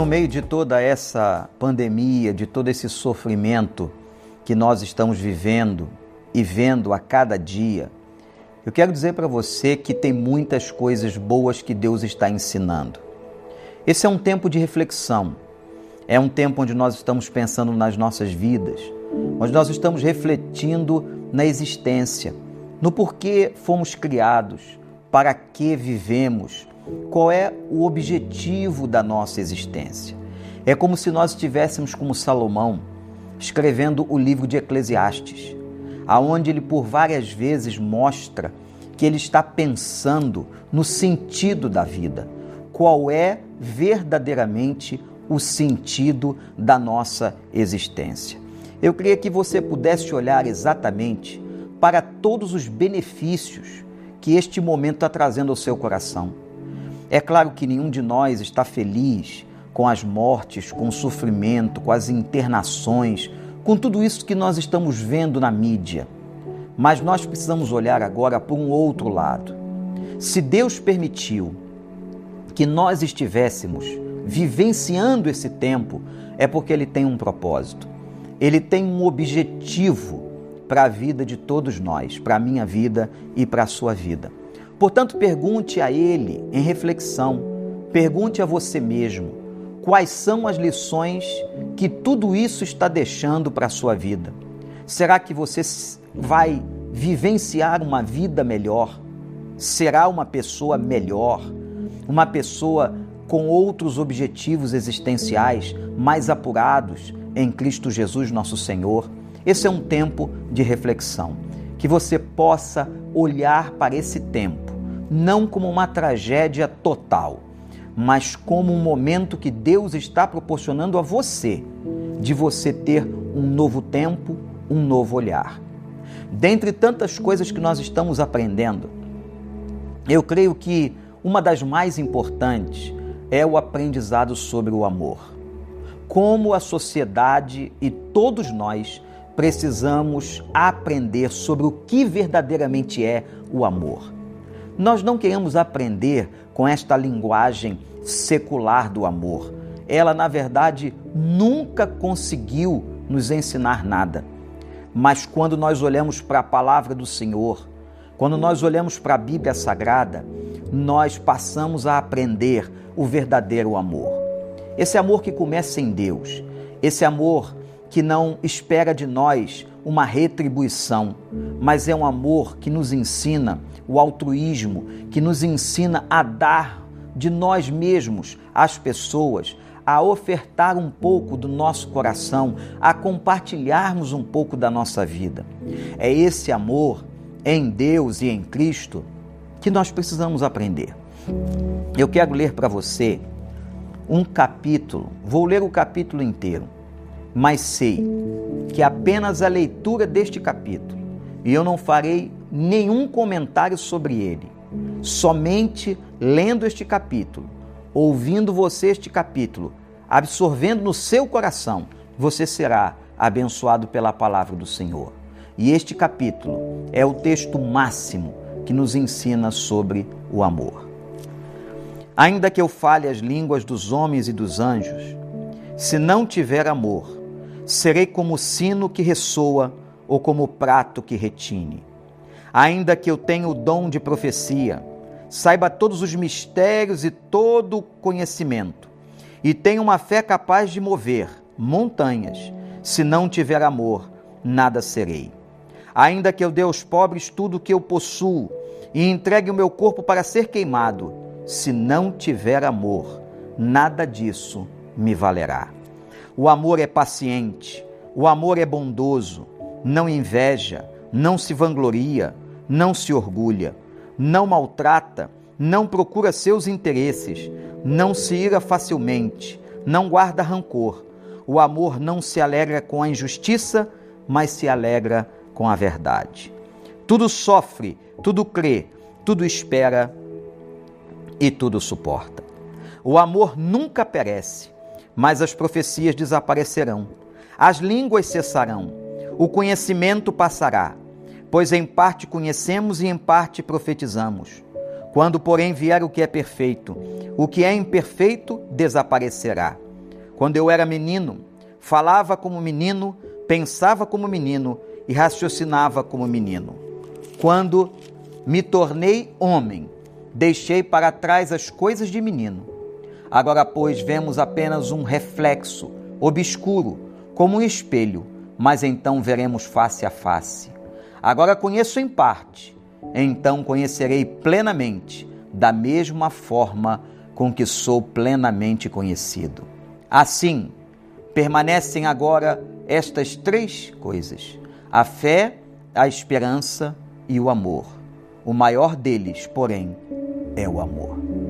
No meio de toda essa pandemia, de todo esse sofrimento que nós estamos vivendo e vendo a cada dia, eu quero dizer para você que tem muitas coisas boas que Deus está ensinando. Esse é um tempo de reflexão, é um tempo onde nós estamos pensando nas nossas vidas, onde nós estamos refletindo na existência, no porquê fomos criados, para que vivemos, qual é o objetivo da nossa existência. É como se nós estivéssemos como Salomão, escrevendo o livro de Eclesiastes, aonde ele por várias vezes mostra que ele está pensando no sentido da vida. Qual é verdadeiramente o sentido da nossa existência? Eu queria que você pudesse olhar exatamente para todos os benefícios que este momento está trazendo ao seu coração. É claro que nenhum de nós está feliz com as mortes, com o sofrimento, com as internações, com tudo isso que nós estamos vendo na mídia. Mas nós precisamos olhar agora por um outro lado. Se Deus permitiu que nós estivéssemos vivenciando esse tempo, é porque Ele tem um propósito. Ele tem um objetivo para a vida de todos nós, para a minha vida e para a sua vida. Portanto, pergunte a Ele em reflexão, pergunte a você mesmo quais são as lições que tudo isso está deixando para a sua vida. Será que você vai vivenciar uma vida melhor? Será uma pessoa melhor? Uma pessoa com outros objetivos existenciais mais apurados em Cristo Jesus, nosso Senhor? Esse é um tempo de reflexão. Que você possa olhar para esse tempo não como uma tragédia total, mas como um momento que Deus está proporcionando a você, de você ter um novo tempo, um novo olhar. Dentre tantas coisas que nós estamos aprendendo, eu creio que uma das mais importantes é o aprendizado sobre o amor. Como a sociedade e todos nós precisamos aprender sobre o que verdadeiramente é o amor. Nós não queremos aprender com esta linguagem secular do amor. Ela, na verdade, nunca conseguiu nos ensinar nada. Mas quando nós olhamos para a palavra do Senhor, quando nós olhamos para a Bíblia Sagrada, nós passamos a aprender o verdadeiro amor. Esse amor que começa em Deus, esse amor que não espera de nós uma retribuição, mas é um amor que nos ensina o altruísmo, que nos ensina a dar de nós mesmos às pessoas, a ofertar um pouco do nosso coração, a compartilharmos um pouco da nossa vida. É esse amor em Deus e em Cristo que nós precisamos aprender. Eu quero ler para você um capítulo, vou ler o capítulo inteiro, mas sei que apenas a leitura deste capítulo, e eu não farei nenhum comentário sobre ele. Somente lendo este capítulo, ouvindo você este capítulo, absorvendo no seu coração, você será abençoado pela palavra do Senhor. E este capítulo é o texto máximo que nos ensina sobre o amor. Ainda que eu fale as línguas dos homens e dos anjos, se não tiver amor, serei como sino que ressoa ou como o prato que retine ainda que eu tenha o dom de profecia, saiba todos os mistérios e todo o conhecimento, e tenha uma fé capaz de mover montanhas, se não tiver amor, nada serei. Ainda que eu dê aos pobres tudo o que eu possuo e entregue o meu corpo para ser queimado, se não tiver amor, nada disso me valerá. O amor é paciente, o amor é bondoso, não inveja, não se vangloria, não se orgulha, não maltrata, não procura seus interesses, não se ira facilmente, não guarda rancor. O amor não se alegra com a injustiça, mas se alegra com a verdade. Tudo sofre, tudo crê, tudo espera e tudo suporta. O amor nunca perece, mas as profecias desaparecerão, as línguas cessarão, o conhecimento passará, pois em parte conhecemos e em parte profetizamos. Quando, porém, vier o que é perfeito, o que é imperfeito desaparecerá. Quando eu era menino, falava como menino, pensava como menino e raciocinava como menino. Quando me tornei homem, deixei para trás as coisas de menino. Agora, pois, vemos apenas um reflexo obscuro, como um espelho, mas então veremos face a face. Agora conheço em parte, então conhecerei plenamente, da mesma forma com que sou plenamente conhecido. Assim, permanecem agora estas três coisas: a fé, a esperança e o amor. O maior deles, porém, é o amor.